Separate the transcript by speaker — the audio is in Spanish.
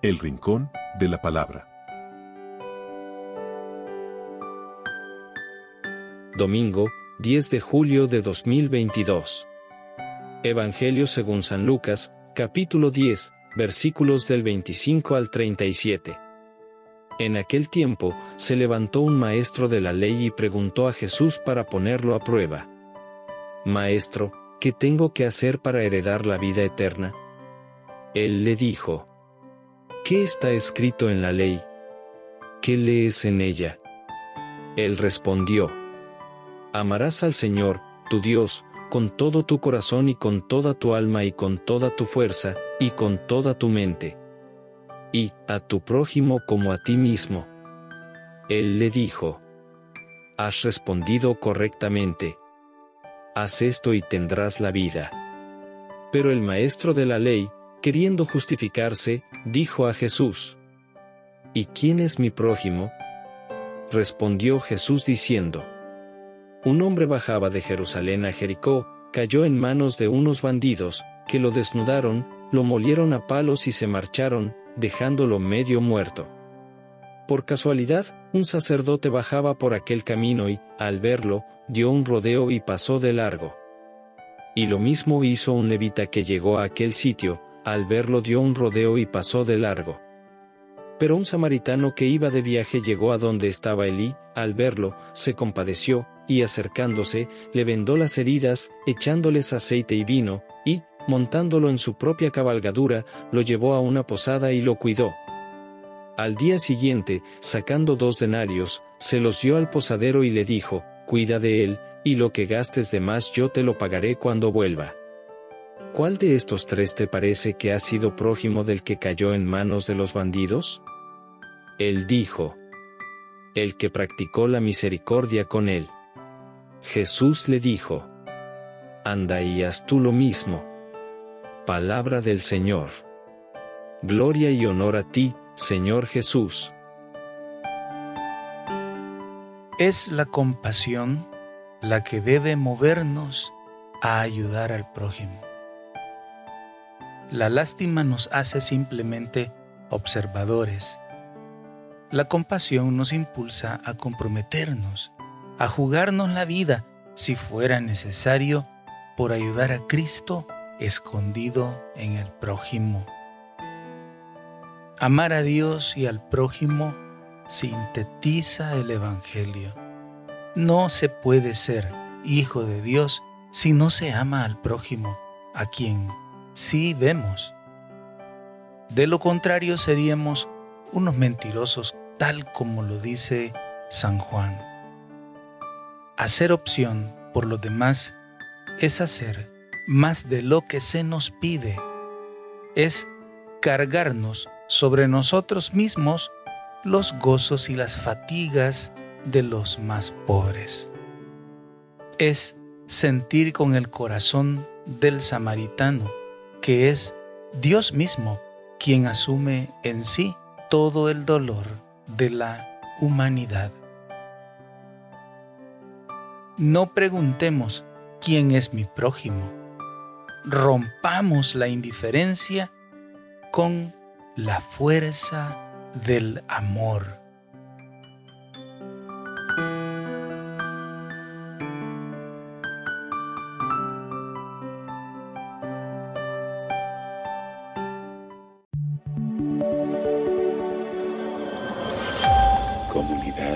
Speaker 1: El Rincón de la Palabra.
Speaker 2: Domingo, 10 de julio de 2022. Evangelio según San Lucas, capítulo 10, versículos del 25 al 37. En aquel tiempo, se levantó un maestro de la ley y preguntó a Jesús para ponerlo a prueba. Maestro, ¿qué tengo que hacer para heredar la vida eterna? Él le dijo, ¿qué está escrito en la ley? ¿Qué lees en ella? Él respondió, Amarás al Señor, tu Dios, con todo tu corazón y con toda tu alma y con toda tu fuerza, y con toda tu mente y a tu prójimo como a ti mismo. Él le dijo, Has respondido correctamente. Haz esto y tendrás la vida. Pero el maestro de la ley, queriendo justificarse, dijo a Jesús, ¿Y quién es mi prójimo? Respondió Jesús diciendo, Un hombre bajaba de Jerusalén a Jericó, cayó en manos de unos bandidos, que lo desnudaron, lo molieron a palos y se marcharon, dejándolo medio muerto. Por casualidad, un sacerdote bajaba por aquel camino y, al verlo, dio un rodeo y pasó de largo. Y lo mismo hizo un levita que llegó a aquel sitio, al verlo dio un rodeo y pasó de largo. Pero un samaritano que iba de viaje llegó a donde estaba Elí, al verlo, se compadeció, y acercándose, le vendó las heridas, echándoles aceite y vino, y, montándolo en su propia cabalgadura, lo llevó a una posada y lo cuidó. Al día siguiente, sacando dos denarios, se los dio al posadero y le dijo, Cuida de él, y lo que gastes de más yo te lo pagaré cuando vuelva. ¿Cuál de estos tres te parece que ha sido prójimo del que cayó en manos de los bandidos? Él dijo, El que practicó la misericordia con él. Jesús le dijo, Anda y haz tú lo mismo. Palabra del Señor. Gloria y honor a ti, Señor Jesús.
Speaker 3: Es la compasión la que debe movernos a ayudar al prójimo. La lástima nos hace simplemente observadores. La compasión nos impulsa a comprometernos, a jugarnos la vida, si fuera necesario, por ayudar a Cristo escondido en el prójimo. Amar a Dios y al prójimo sintetiza el Evangelio. No se puede ser hijo de Dios si no se ama al prójimo, a quien sí vemos. De lo contrario seríamos unos mentirosos tal como lo dice San Juan. Hacer opción por los demás es hacer más de lo que se nos pide. Es cargarnos sobre nosotros mismos los gozos y las fatigas de los más pobres. Es sentir con el corazón del samaritano, que es Dios mismo quien asume en sí todo el dolor de la humanidad. No preguntemos quién es mi prójimo rompamos la indiferencia con la fuerza del amor.